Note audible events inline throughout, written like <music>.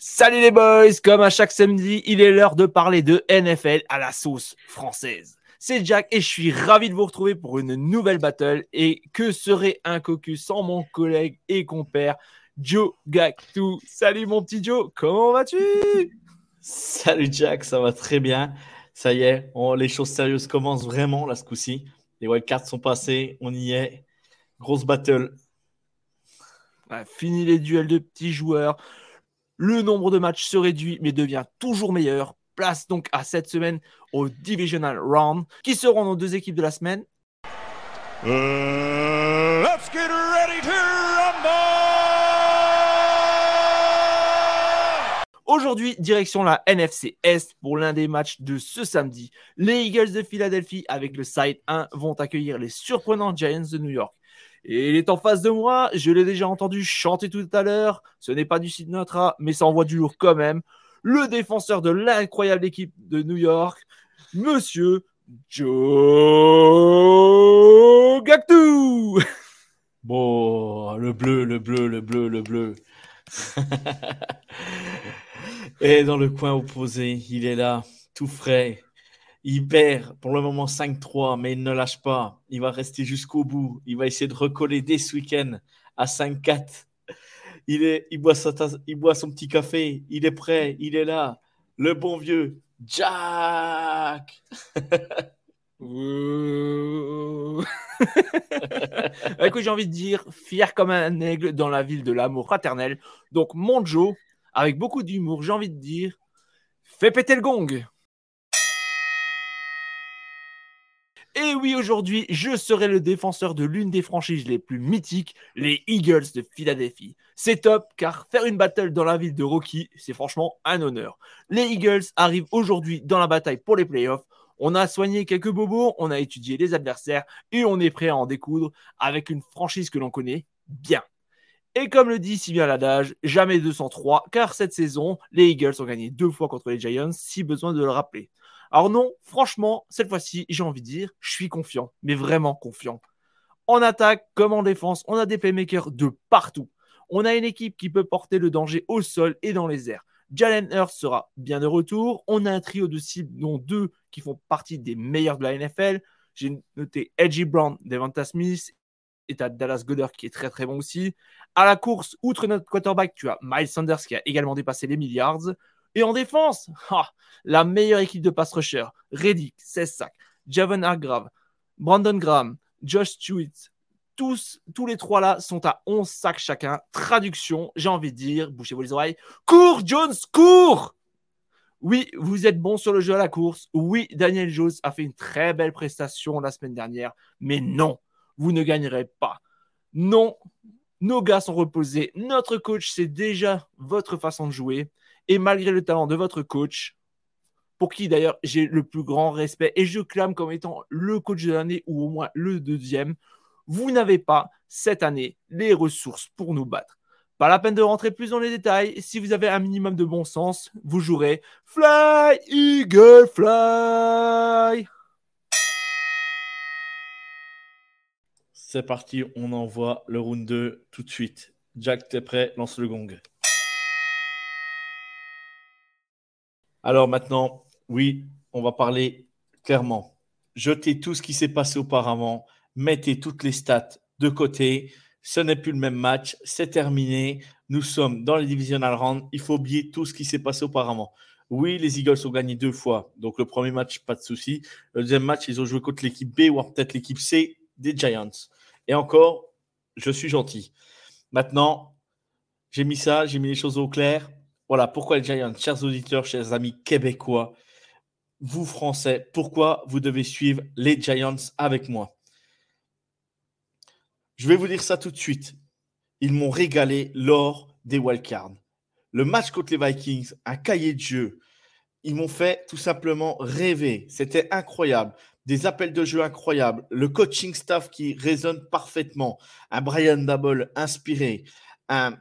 Salut les boys, comme à chaque samedi, il est l'heure de parler de NFL à la sauce française. C'est Jack et je suis ravi de vous retrouver pour une nouvelle battle. Et que serait un cocu sans mon collègue et compère Joe Gactou? Salut mon petit Joe, comment vas-tu? Salut Jack, ça va très bien. Ça y est, les choses sérieuses commencent vraiment là ce coup-ci. Les wildcards sont passés, on y est. Grosse battle. fini les duels de petits joueurs. Le nombre de matchs se réduit mais devient toujours meilleur. Place donc à cette semaine au Divisional Round qui seront nos deux équipes de la semaine. Uh, let's get ready to Aujourd'hui, direction la NFC Est pour l'un des matchs de ce samedi. Les Eagles de Philadelphie avec le side 1 vont accueillir les surprenants Giants de New York. Et il est en face de moi, je l'ai déjà entendu chanter tout à l'heure. Ce n'est pas du Sinatra, mais ça envoie du lourd quand même. Le défenseur de l'incroyable équipe de New York, Monsieur Joe Gactou. Bon, le bleu, le bleu, le bleu, le bleu. <laughs> Et dans le coin opposé, il est là, tout frais, il perd pour le moment 5-3, mais il ne lâche pas. Il va rester jusqu'au bout. Il va essayer de recoller dès ce week-end à 5-4. Il, est, il, boit il boit son petit café. Il est prêt. Il est là. Le bon vieux Jack. <laughs> Écoute, j'ai envie de dire fier comme un aigle dans la ville de l'amour fraternel. Donc, mon Joe, avec beaucoup d'humour, j'ai envie de dire fais péter le gong. Et oui, aujourd'hui, je serai le défenseur de l'une des franchises les plus mythiques, les Eagles de Philadelphie. C'est top, car faire une battle dans la ville de Rocky, c'est franchement un honneur. Les Eagles arrivent aujourd'hui dans la bataille pour les playoffs. On a soigné quelques bobos, on a étudié les adversaires et on est prêt à en découdre avec une franchise que l'on connaît bien. Et comme le dit si bien l'adage, jamais 203, car cette saison, les Eagles ont gagné deux fois contre les Giants, si besoin de le rappeler. Alors non, franchement, cette fois-ci, j'ai envie de dire, je suis confiant, mais vraiment confiant. En attaque comme en défense, on a des playmakers de partout. On a une équipe qui peut porter le danger au sol et dans les airs. Jalen Hurst sera bien de retour. On a un trio de cibles, dont deux qui font partie des meilleurs de la NFL. J'ai noté Edgy Brown, Devonta Smith et as Dallas Goddard qui est très très bon aussi. À la course, outre notre quarterback, tu as Miles Sanders qui a également dépassé les milliards. Et en défense, <laughs> la meilleure équipe de pass rusher, Reddick, 16 sacs, Javon Hargrave, Brandon Graham, Josh Stewart, tous, tous les trois là sont à 11 sacs chacun. Traduction, j'ai envie de dire, bouchez-vous les oreilles, cours Jones, cours oui, vous êtes bon sur le jeu à la course. Oui, Daniel Jones a fait une très belle prestation la semaine dernière. Mais non, vous ne gagnerez pas. Non, nos gars sont reposés. Notre coach, c'est déjà votre façon de jouer. Et malgré le talent de votre coach, pour qui d'ailleurs j'ai le plus grand respect et je clame comme étant le coach de l'année ou au moins le deuxième, vous n'avez pas cette année les ressources pour nous battre. Pas la peine de rentrer plus dans les détails. Si vous avez un minimum de bon sens, vous jouerez Fly Eagle Fly. C'est parti, on envoie le round 2 tout de suite. Jack, t'es prêt? Lance le gong. Alors maintenant, oui, on va parler clairement. Jetez tout ce qui s'est passé auparavant, mettez toutes les stats de côté. Ce n'est plus le même match, c'est terminé. Nous sommes dans les divisional round. Il faut oublier tout ce qui s'est passé auparavant. Oui, les Eagles ont gagné deux fois. Donc le premier match, pas de souci. Le deuxième match, ils ont joué contre l'équipe B ou peut-être l'équipe C des Giants. Et encore, je suis gentil. Maintenant, j'ai mis ça, j'ai mis les choses au clair. Voilà pourquoi les Giants, chers auditeurs, chers amis québécois, vous Français, pourquoi vous devez suivre les Giants avec moi? Je vais vous dire ça tout de suite. Ils m'ont régalé lors des wildcards. Le match contre les Vikings, un cahier de jeu. Ils m'ont fait tout simplement rêver. C'était incroyable. Des appels de jeu incroyables. Le coaching staff qui résonne parfaitement. Un Brian Dabble inspiré. Un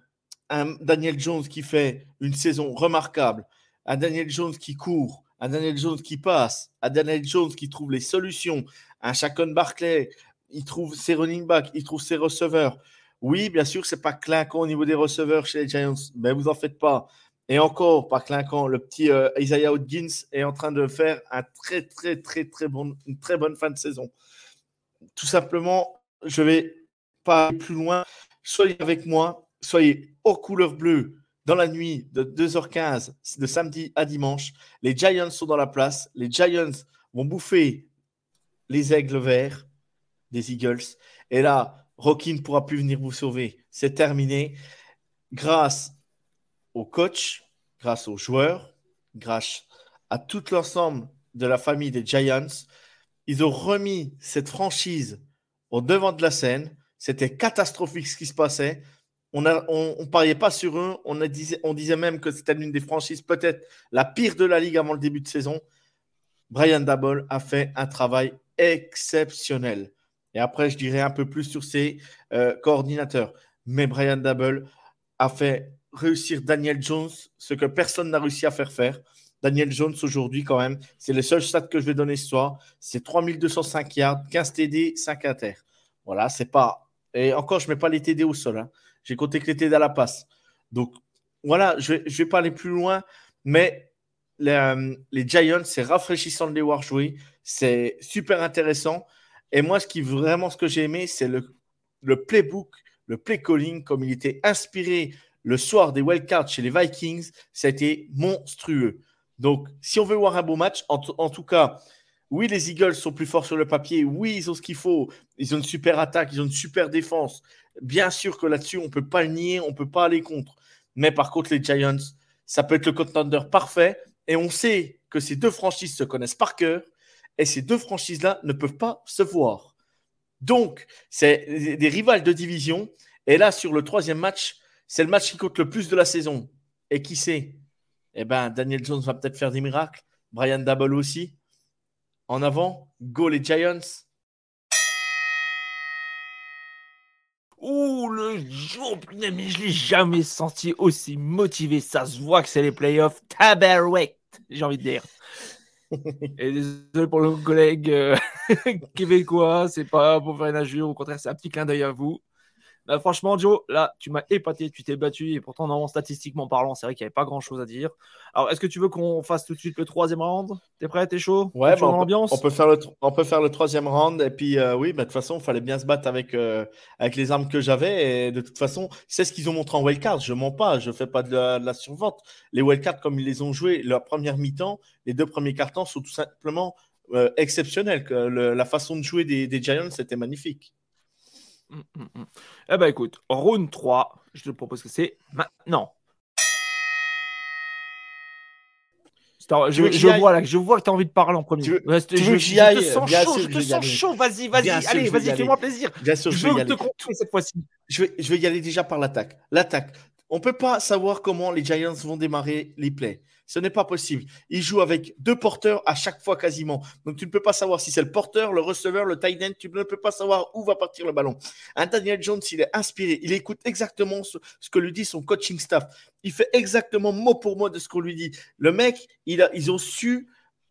un Daniel Jones qui fait une saison remarquable, un Daniel Jones qui court, un Daniel Jones qui passe, un Daniel Jones qui trouve les solutions, un Chacon Barclay, il trouve ses running backs, il trouve ses receveurs. Oui, bien sûr, c'est pas clinquant au niveau des receveurs chez les Giants, mais vous en faites pas. Et encore, par clinquant, le petit euh, Isaiah Hodgins est en train de faire un très, très, très, très bon, une très bonne fin de saison. Tout simplement, je vais pas aller plus loin. Soyez avec moi, soyez aux couleurs bleues dans la nuit de 2h15 de samedi à dimanche. Les Giants sont dans la place. Les Giants vont bouffer les aigles verts des Eagles. Et là, Rocky ne pourra plus venir vous sauver. C'est terminé. Grâce au coach, grâce aux joueurs, grâce à tout l'ensemble de la famille des Giants, ils ont remis cette franchise au devant de la scène. C'était catastrophique ce qui se passait. On ne pariait pas sur eux. On, disait, même que c'était l'une des franchises peut-être la pire de la ligue avant le début de saison. Brian Dabble a fait un travail exceptionnel. Et après, je dirais un peu plus sur ses euh, coordinateurs. Mais Brian Dabble a fait réussir Daniel Jones ce que personne n'a réussi à faire faire. Daniel Jones aujourd'hui, quand même, c'est le seul stats que je vais donner ce soir. C'est 3205 yards, 15 TD, 5 inter. Voilà, c'est pas. Et encore, je ne mets pas les TD au sol. Hein. J'ai compté TD à la passe. Donc, voilà, je ne vais, pas aller plus loin. Mais les, les Giants, c'est rafraîchissant de les voir jouer. C'est super intéressant. Et moi, ce qui vraiment ce que j'ai aimé, c'est le, le playbook, le play calling, comme il était inspiré le soir des wildcards chez les Vikings, ça a été monstrueux. Donc, si on veut voir un beau match, en, tout cas, oui, les Eagles sont plus forts sur le papier. Oui, ils ont ce qu'il faut. Ils ont une super attaque, ils ont une super défense. Bien sûr que là-dessus, on ne peut pas le nier, on ne peut pas aller contre. Mais par contre, les Giants, ça peut être le contender parfait. Et on sait que ces deux franchises se connaissent par cœur. Et ces deux franchises-là ne peuvent pas se voir. Donc, c'est des rivales de division. Et là, sur le troisième match, c'est le match qui compte le plus de la saison. Et qui sait? Eh bien, Daniel Jones va peut-être faire des miracles. Brian Dabble aussi. En avant, go les Giants. Ouh, le jour, mais je l'ai jamais senti aussi motivé. Ça se voit que c'est les playoffs. Tabarouette, j'ai envie de dire. <laughs> Et désolé pour le collègue euh, <laughs> québécois, c'est pas pour faire une injure, au contraire, c'est un petit clin d'œil à vous. Franchement, Joe, là, tu m'as épaté, tu t'es battu, et pourtant, non, statistiquement parlant, c'est vrai qu'il n'y avait pas grand chose à dire. Alors, est-ce que tu veux qu'on fasse tout de suite le troisième round? T'es prêt? T'es chaud? Ouais, bah, on, peut, faire le, on peut faire le troisième round, et puis euh, oui, bah, de toute façon, il fallait bien se battre avec, euh, avec les armes que j'avais, et de toute façon, c'est ce qu'ils ont montré en wildcard. Je mens pas, je fais pas de la, survente. Les wildcards, comme ils les ont joués, leur première mi-temps, les deux premiers cartons sont tout simplement euh, exceptionnels. la façon de jouer des, des Giants, c'était magnifique. Hum, hum, hum. Eh ben écoute, round 3, je te propose que c'est maintenant. Je, je, vois là, je vois que tu as envie de parler en premier. Tu veux, je, tu veux je, je, te sens chaud, je te sens chaud. Vas-y, vas-y, allez, vas-y, fais-moi plaisir. Bien sûr, je, veux te contrôler cette fois-ci. Je vais, je vais y aller déjà par l'attaque. L'attaque. On ne peut pas savoir comment les Giants vont démarrer les plays. Ce n'est pas possible. Ils jouent avec deux porteurs à chaque fois quasiment. Donc tu ne peux pas savoir si c'est le porteur, le receveur, le tight end. Tu ne peux pas savoir où va partir le ballon. Un Daniel Jones, il est inspiré. Il écoute exactement ce, que lui dit son coaching staff. Il fait exactement mot pour mot de ce qu'on lui dit. Le mec, il ils ont su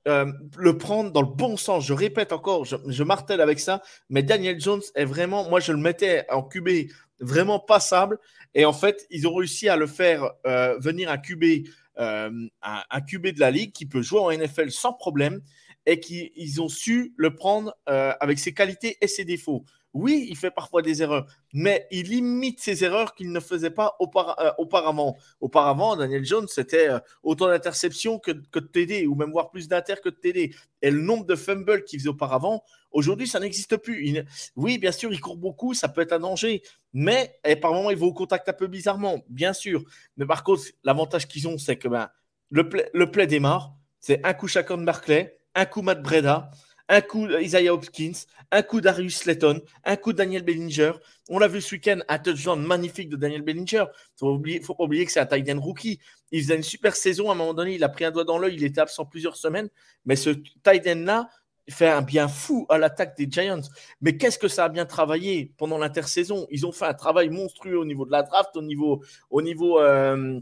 euh, le prendre dans le bon sens. Je répète encore, je, martèle avec ça, mais Daniel Jones est vraiment, moi je le mettais en QB vraiment passable. Et en fait, ils ont réussi à le faire euh, venir un QB euh, un, QB de la ligue qui peut jouer en NFL sans problème et qui ils ont su le prendre euh, avec ses qualités et ses défauts. Oui, il fait parfois des erreurs, mais il limite ses erreurs qu'il ne faisait pas euh, auparavant. Auparavant, Daniel Jones, c'était autant d'interceptions que, de TD, ou même voir plus d'inter que de TD. Et le nombre de fumbles qu'il faisait auparavant, aujourd'hui, ça n'existe plus. oui, bien sûr, il court beaucoup, ça peut être un danger, mais et par moments, il va au contact un peu bizarrement, bien sûr. Mais par contre, l'avantage qu'ils ont, c'est que ben, le, play, le play démarre. C'est un coup chacun de Barclay, un coup Matt Breda, un coup Isaiah Hopkins, un coup Darius Slayton, un coup Daniel Bellinger. On l'a vu ce week-end, un touchdown magnifique de Daniel Bellinger. Il ne faut pas oublier que c'est un tight end rookie. Il faisait une super saison. À un moment donné, il a pris un doigt dans l'œil. Il était absent plusieurs semaines. Mais ce tight end-là, fait un bien fou à l'attaque des Giants. Mais qu'est-ce que ça a bien travaillé pendant l'intersaison? Ils ont fait un travail monstrueux au niveau de la draft, au niveau, au niveau euh,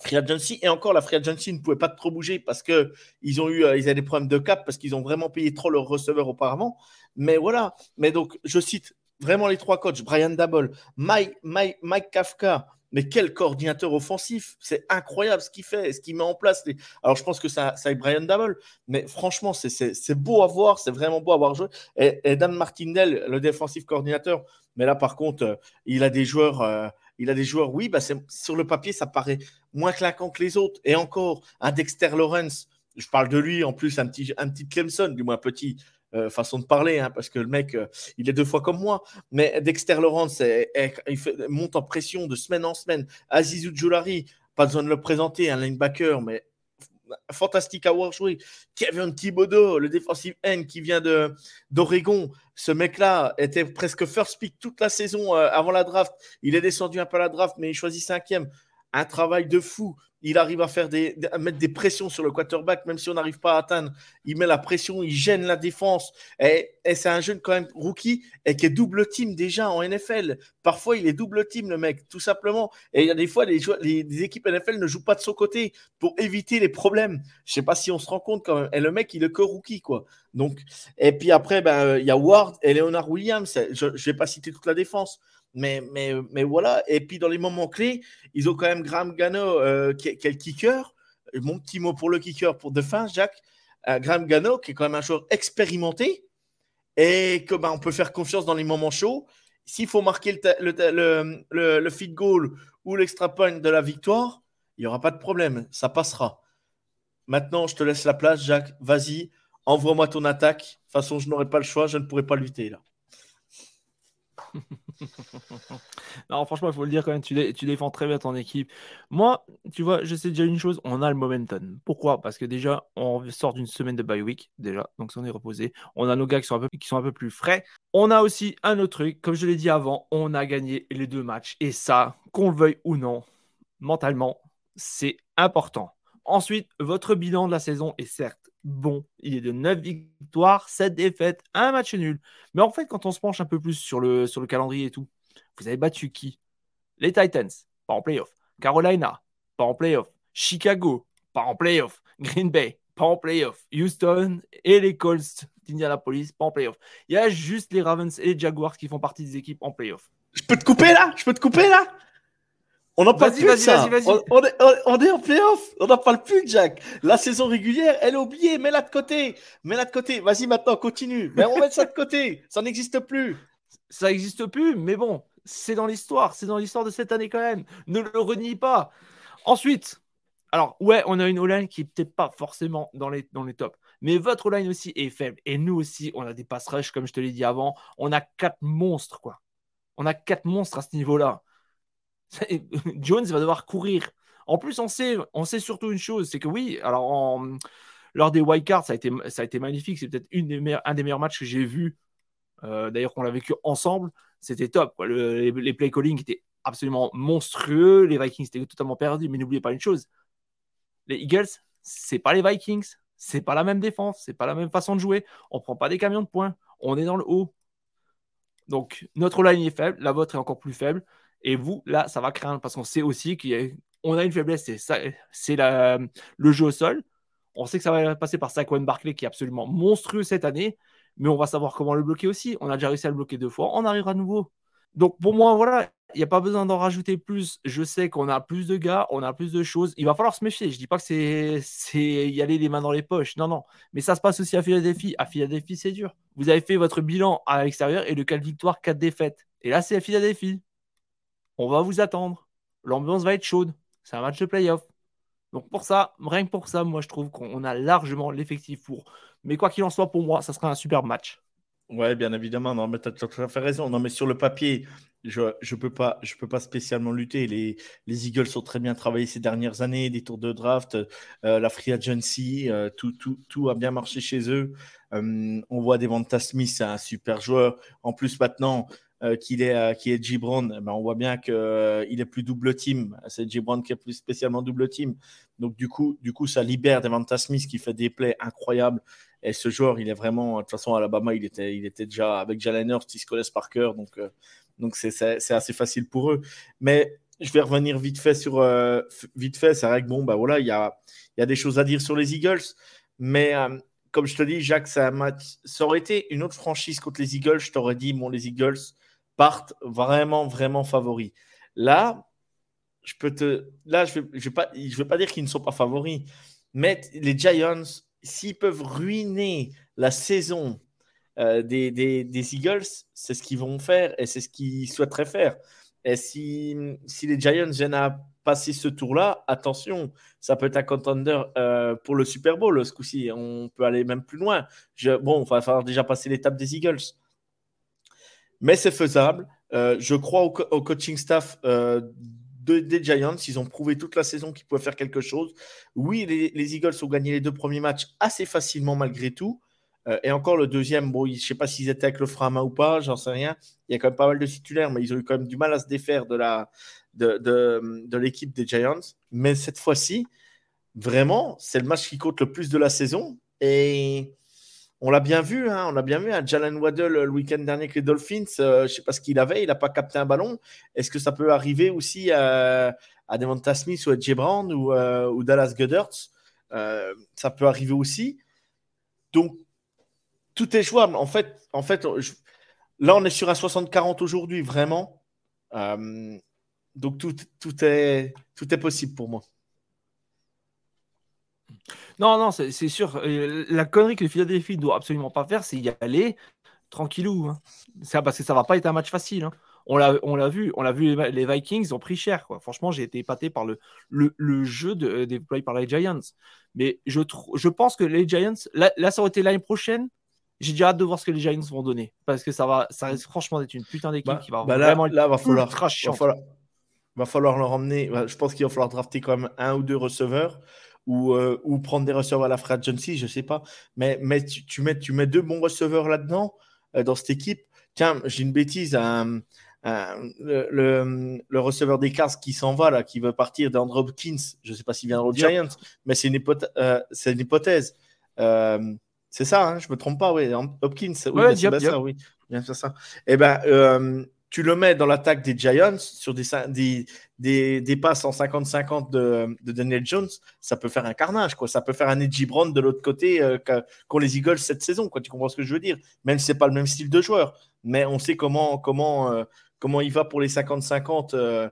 free agency. Et encore, la free agency ne pouvait pas trop bouger parce que ils ont eu, euh, ils avaient des problèmes de cap parce qu'ils ont vraiment payé trop leurs receveurs auparavant. Mais voilà. Mais donc, je cite vraiment les trois coachs Brian Mike, Mike, Mike Kafka mais quel coordinateur offensif C'est incroyable ce qu'il fait, ce qu'il met en place. Alors, je pense que ça, ça est Brian Dabble, mais franchement, c'est beau à voir, c'est vraiment beau à voir jouer. Et, Dan Martindale, le défensif coordinateur, mais là, par contre, euh, il a des joueurs, euh, il a des joueurs, oui, bah sur le papier, ça paraît moins claquant que les autres. Et encore, un Dexter Lawrence, je parle de lui, en plus, un petit, un petit Clemson, du moins petit, euh, façon de parler, hein, parce que le mec, euh, il est deux fois comme moi. Mais Dexter Lawrence, il monte en pression de semaine en semaine. Azizou Joulari, pas besoin de le présenter, un linebacker, mais fantastique à voir jouer. Kevin Thibodeau, le défensif N qui vient d'Oregon. Ce mec-là était presque first pick toute la saison euh, avant la draft. Il est descendu un peu la draft, mais il choisit cinquième. Un travail de fou il arrive à faire des, mettre des pressions sur le quarterback, même si on n'arrive pas à atteindre. Il met la pression, il gêne la défense. Et, c'est un jeune quand même rookie et qui est double team déjà en NFL. Parfois, il est double team, le mec, tout simplement. Et il y a des fois, les, équipes NFL ne jouent pas de son côté pour éviter les problèmes. Je sais pas si on se rend compte quand même. Et le mec, il est que rookie, quoi. Donc, et puis après, ben, il y a Ward et Leonard Williams. Je ne vais pas citer toute la défense. Mais, voilà. Et puis dans les moments clés, ils ont quand même Graham Gano, euh, qui, est le kicker. Mon petit mot pour le kicker pour de fin, Jacques. Euh, Graham Gano, qui est quand même un joueur expérimenté et que ben, on peut faire confiance dans les moments chauds. S'il faut marquer le, le, le, le, feed goal ou l'extra point de la victoire, il n'y aura pas de problème. Ça passera. Maintenant, je te laisse la place, Jacques. Vas-y, envoie-moi ton attaque. De toute façon, je n'aurai pas le choix. Je ne pourrai pas lutter là. <laughs> non, franchement, il faut le dire quand même, tu, défends très bien ton équipe. Moi, tu vois, je sais déjà une chose, on a le momentum. Pourquoi? Parce que déjà, on sort d'une semaine de bye week, déjà, donc on est reposé. On a nos gars qui sont, un peu, qui sont un peu plus frais. On a aussi un autre truc, comme je l'ai dit avant, on a gagné les deux matchs. Et ça, qu'on le veuille ou non, mentalement, c'est important. Ensuite, votre bilan de la saison est certes bon. Il est de 9 victoires, 7 défaites, un match nul. Mais en fait, quand on se penche un peu plus sur le, sur le calendrier et tout, vous avez battu qui? Les Titans, pas en playoff. Carolina, pas en playoff. Chicago, pas en playoff. Green Bay, pas en playoff. Houston et les Colts d'Indianapolis, pas en playoff. Il y a juste les Ravens et les Jaguars qui font partie des équipes en playoff. Je peux te couper là? Je peux te couper là? On n'en parle plus ça. On, est, en playoff. On n'en parle plus, Jack. La saison régulière, elle est oubliée. Mets-la de côté. Mets-la de côté. Vas-y, maintenant, continue. Mais on met ça de côté. Ça n'existe plus. Ça n'existe plus, mais bon, c'est dans l'histoire. C'est dans l'histoire de cette année quand même. Ne le renie pas. Ensuite, alors, ouais, on a une O-line qui n'est peut-être pas forcément dans les, dans les tops. Mais votre O-line aussi est faible. Et nous aussi, on a des pass rush, comme je te l'ai dit avant. On a quatre monstres, quoi. On a quatre monstres à ce niveau-là. <laughs> Jones va devoir courir. En plus, on sait, on sait surtout une chose, c'est que oui, alors lors des white cards, ça a été, ça a été magnifique. C'est peut-être un des meilleurs matchs que j'ai vu. Euh, d'ailleurs, qu'on l'a vécu ensemble. C'était top. les, play calling étaient absolument monstrueux. Les Vikings étaient totalement perdus. Mais n'oubliez pas une chose les Eagles, c'est pas les Vikings. C'est pas la même défense. C'est pas la même façon de jouer. On prend pas des camions de points. On est dans le haut. Donc, notre line est faible. La vôtre est encore plus faible. Et vous, là, ça va craindre parce qu'on sait aussi qu'on a une faiblesse, c'est le jeu au sol. On sait que ça va passer par Saquon Barclay qui est absolument monstrueux cette année, mais on va savoir comment le bloquer aussi. On a déjà réussi à le bloquer deux fois, on arrivera à nouveau. Donc pour moi, voilà, il n'y a pas besoin d'en rajouter plus. Je sais qu'on a plus de gars, on a plus de choses. Il va falloir se méfier. Je ne dis pas que c'est y aller les mains dans les poches. Non, non. Mais ça se passe aussi à Philadelphie. À Philadelphie, c'est dur. Vous avez fait votre bilan à l'extérieur et le 4 victoires, 4 défaites. Et là, c'est à Philadelphie on va vous attendre. L'ambiance va être chaude. C'est un match de playoff. Donc pour ça, rien que pour ça, moi je trouve qu'on a largement l'effectif pour. Mais quoi qu'il en soit, pour moi, ça sera un super match. Ouais, bien évidemment. Non, mais tu as tout à fait raison. Non, mais sur le papier, je ne peux, pas, je peux pas spécialement lutter. Les, les Eagles ont très bien travaillé ces dernières années, des tours de draft, euh, la free agency, euh, tout, tout, tout, a bien marché chez eux. Euh, on voit Devonta Smith, c'est un super joueur. En plus, maintenant, euh, qu'il est, euh, qui est Gibran, ben on voit bien qu'il euh, est plus double team. C'est Gibran qui est plus spécialement double team. Donc, du coup, du coup ça libère Devonta Smith qui fait des plays incroyables. Et ce joueur, il est vraiment. De toute façon, à Alabama, il était, il était déjà avec Jalen Hurts, ils se connaissent par cœur. Donc, donc c'est, c'est, assez facile pour eux. Mais je vais revenir vite fait sur. vite fait, c'est vrai que bon, bah voilà, il y a, y a des choses à dire sur les Eagles. Mais comme je te dis, Jacques, ça, ça aurait été une autre franchise contre les Eagles. Je t'aurais dit, bon, les Eagles, partent vraiment, vraiment favoris. Là, je peux te. Là, je ne vais, je pas, pas dire qu'ils ne sont pas favoris, mais les Giants, s'ils peuvent ruiner la saison euh, des, des, des, Eagles, c'est ce qu'ils vont faire et c'est ce qu'ils souhaiteraient faire. Et si, si les Giants viennent à passer ce tour-là, attention, ça peut être un contender euh, pour le Super Bowl ce coup-ci. On peut aller même plus loin. Bon, il va falloir déjà passer l'étape des Eagles. Mais c'est faisable. Euh, je crois au, coaching staff euh, des Giants. Ils ont prouvé toute la saison qu'ils pouvaient faire quelque chose. Oui, les, Eagles ont gagné les deux premiers matchs assez facilement malgré tout. Euh, et encore le deuxième, bon, je ne sais pas s'ils étaient avec le frein à main ou pas, j'en sais rien. Il y a quand même pas mal de titulaires, mais ils ont eu quand même du mal à se défaire de la, de, de, de l'équipe des Giants. Mais cette fois-ci, vraiment, c'est le match qui compte le plus de la saison. Et on l'a bien vu, hein, on l'a bien vu. Hein, Jalen Waddle le week-end dernier avec les Dolphins, euh, je ne sais pas ce qu'il avait, il n'a pas capté un ballon. Est-ce que ça peut arriver aussi à, à Devonta Smith ou à Jay Brown ou, euh, Dallas Goddard euh, Ça peut arriver aussi. Donc, tout est jouable. En fait, en là, on est sur un 60-40 aujourd'hui, vraiment. donc, tout, est, tout est possible pour moi. Non, non, c'est sûr. La connerie que Philadelphie ne doit absolument pas faire, c'est y aller tranquillou. Hein. Parce que ça va pas être un match facile. Hein. On l'a vu, on l'a vu, les, Vikings ont pris cher. Quoi. Franchement, j'ai été épaté par le, le, jeu de, déployé par les Giants. Mais je, je pense que les Giants, là, ça aurait été l'année prochaine. J'ai déjà hâte de voir ce que les Giants vont donner. Parce que ça va, ça risque franchement d'être une putain d'équipe bah, qui va bah vraiment là, va falloir, va falloir, va falloir leur emmener. Je pense qu'il va falloir drafter quand même un ou deux receveurs ou, euh, ou prendre des receveurs à la Fred Jonesy, je ne sais pas. Mais, mais tu, tu, mets, tu mets deux bons receveurs là-dedans, euh, dans cette équipe. Tiens, j'ai une bêtise. le, le, receveur des Cars qui s'en va, là, qui veut partir d'Andre Hopkins, je ne sais pas s'il viendra aux Giants, mais c'est une, euh, une hypothèse. c'est ça, hein, je ne me trompe pas, oui. Hopkins, oui, c'est bien ça, oui. Bien ça. Eh ben, tu le mets dans l'attaque des Giants sur des, des, des, passes en 50-50 de, de, Daniel Jones, ça peut faire un carnage. Quoi. Ça peut faire un Edgy Brown de l'autre côté euh, qu'ont les Eagles cette saison. Quoi. Tu comprends ce que je veux dire? Même si ce n'est pas le même style de joueur. Mais on sait comment, comment, euh, comment il va pour les 50-50. Euh,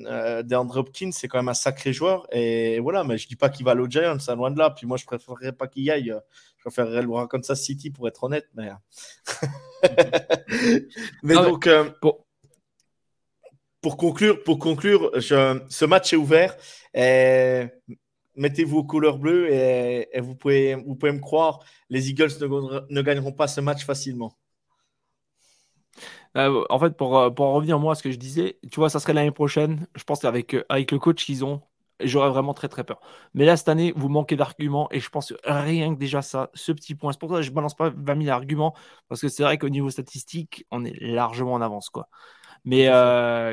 euh, DeAndre Hopkins, c'est quand même un sacré joueur. Et voilà, mais je dis pas qu'il va aux Giants, ça loin de là. Puis moi, je préférerais pas qu'il y aille. Je préférerais le voir comme ça City pour être honnête. Mais, <laughs> mais donc, euh, pour, conclure, pour conclure ce match est ouvert. Mettez-vous aux couleurs bleues et, vous, pouvez, vous pouvez me croire, les Eagles ne gagneront pas ce match facilement. Euh, en fait, pour, euh, pour en revenir moi à ce que je disais, tu vois, ça serait l'année prochaine. Je pense qu'avec euh, avec le coach qu'ils ont, j'aurais vraiment très très peur. Mais là, cette année, vous manquez d'arguments et je pense rien que déjà ça, ce petit point. C'est pour ça que je balance pas 20 000 arguments parce que c'est vrai qu'au niveau statistique, on est largement en avance. quoi. Mais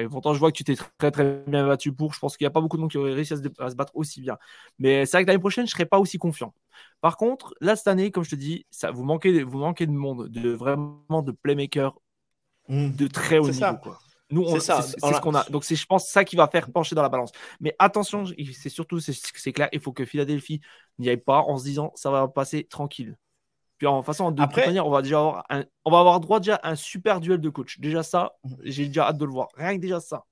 pourtant, je vois que tu t'es très très bien battu pour. Je pense qu'il n'y a pas beaucoup de monde qui aurait réussi à se, battre aussi bien. Mais c'est vrai que l'année prochaine, je ne serais pas aussi confiant. Par contre, là, cette année, comme je te dis, ça, vous, manquez, vous manquez de monde, de vraiment de playmakers Mmh. de très haut niveau. Quoi. Nous, c'est ce qu'on a. Donc, c'est, je pense, ça qui va faire pencher dans la balance. Mais attention, c'est surtout, c'est, clair, il faut que Philadelphie n'y aille pas en se disant ça va passer tranquille. Puis en façon, de toute manière, on va déjà avoir, on va avoir droit déjà à un super duel de coach. Déjà ça, j'ai déjà hâte de le voir. Rien que déjà ça.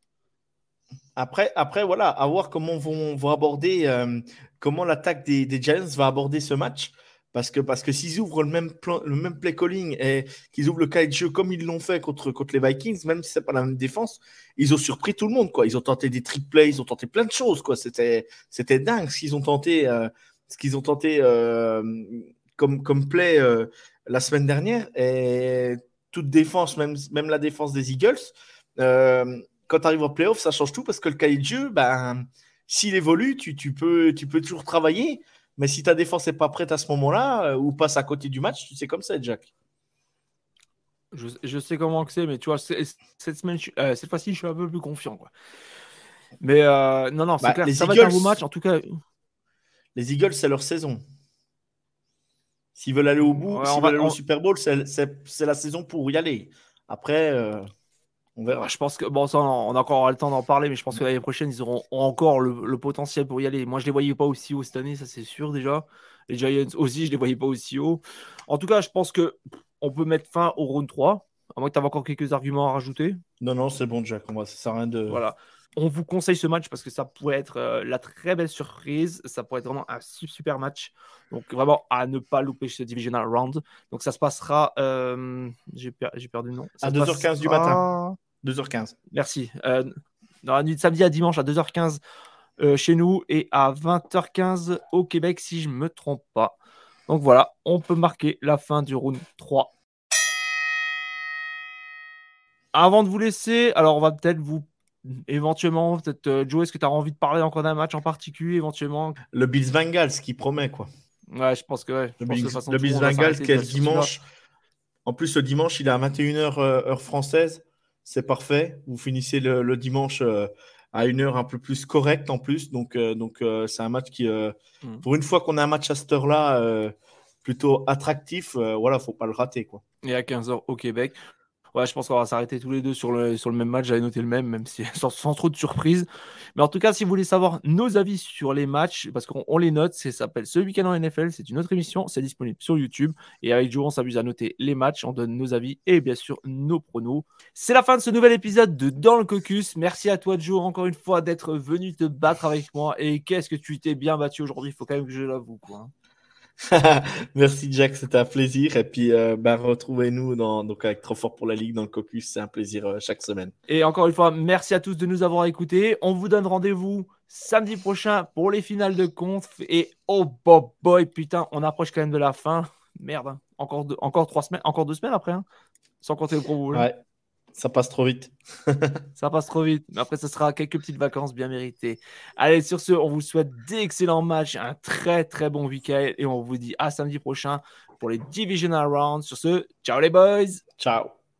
Après, après voilà, à voir comment vont, vont aborder, euh, comment l'attaque des, des, Giants va aborder ce match. Parce que, parce que s'ils ouvrent le même, plan, le même play calling et qu'ils ouvrent le cas de jeu comme ils l'ont fait contre, contre les Vikings, même si c'est pas la même défense, ils ont surpris tout le monde. Quoi. Ils ont tenté des trick plays, ils ont tenté plein de choses. Quoi. C'était, c'était dingue ce qu'ils ont tenté, euh, ce qu'ils ont tenté euh, comme, comme play euh, la semaine dernière. Et toute défense, même, même la défense des Eagles, quand tu arrives en playoff, ça change tout parce que le cahier de jeu, ben, s'il évolue, tu, tu, peux, tu peux toujours travailler. Mais si ta défense n'est pas prête à ce moment-là euh, ou passe à côté du match, tu sais comme ça, Jack. Je, sais comment c'est, mais tu vois, cette, semaine, euh, cette fois-ci, je suis un peu plus confiant. Quoi. Mais euh, non, non, c'est bah, clair. Ça va être un beau match, en tout cas. Les Eagles, c'est leur saison. S'ils veulent aller au bout, s'ils veulent aller au Super Bowl, c'est la saison pour y aller. Après. Je pense que bon, ça, on a encore le temps d'en parler, mais je pense que l'année prochaine, ils auront encore le, potentiel pour y aller. Moi, je les voyais pas aussi haut cette année, ça c'est sûr déjà. Les Giants aussi, je les voyais pas aussi haut. En tout cas, je pense que on peut mettre fin au round 3. À moins que tu aies encore quelques arguments à rajouter. Non, non, c'est bon, Jack. Moi, ça sert à rien de. Voilà. On vous conseille ce match parce que ça pourrait être euh, la très belle surprise. Ça pourrait être vraiment un super match. Donc vraiment à ne pas louper ce divisional round. Donc ça se passera. Euh, j'ai, perdu le nom. à 2h15 du matin. 2h15. Merci. Euh, dans la nuit de samedi à dimanche à 2h15 chez nous et à 20h15 au Québec si je ne me trompe pas. Donc voilà, on peut marquer la fin du round 3. Avant de vous laisser, alors on va peut-être vous éventuellement, peut-être, euh, Joe, est-ce que tu as envie de parler encore d'un match en particulier éventuellement? Le Bills Bengals qui promet quoi. Ouais, je pense que ouais, Le Bills, Bengals qui est le dimanche. En plus, le dimanche, il est à 21h euh, heure française. C'est parfait. Vous finissez le, dimanche euh, à une heure un peu plus correcte en plus. Donc, donc c'est un match qui, hmm. pour une fois qu'on a un match à cette heure-là, plutôt attractif, voilà, faut pas le rater. Quoi. Et à 15h au Québec. Ouais, je pense qu'on va s'arrêter tous les deux sur le, sur le même match. J'avais noté le même, même si <laughs> sans, trop de surprise. Mais en tout cas, si vous voulez savoir nos avis sur les matchs, parce qu'on les note, ça s'appelle Ce Week-end en NFL. C'est une autre émission. C'est disponible sur YouTube. Et avec Joe, on s'amuse à noter les matchs. On donne nos avis et bien sûr nos pronos. C'est la fin de ce nouvel épisode de Dans le Caucus. Merci à toi, Joe, encore une fois, d'être venu te battre avec moi. Et qu'est-ce que tu t'es bien battu aujourd'hui? Il faut quand même que je l'avoue. Quoi. <laughs> Merci Jack, c'était un plaisir. Et puis euh, bah, retrouvez-nous dans, donc avec Trop fort pour la Ligue dans le caucus, c'est un plaisir euh, chaque semaine. Et encore une fois, merci à tous de nous avoir écoutés. On vous donne rendez-vous samedi prochain pour les finales de conf. Et oh boy, boy, putain, on approche quand même de la fin. Merde, hein. encore, encore trois semaines, encore deux semaines après, hein. sans compter le Pro Ouais. Ça passe trop vite. <laughs> ça passe trop vite. Mais après, ce sera quelques petites vacances bien méritées. Allez, sur ce, on vous souhaite d'excellents matchs, un très très bon week-end et on vous dit à samedi prochain pour les Divisional Rounds. Sur ce, ciao les boys. Ciao.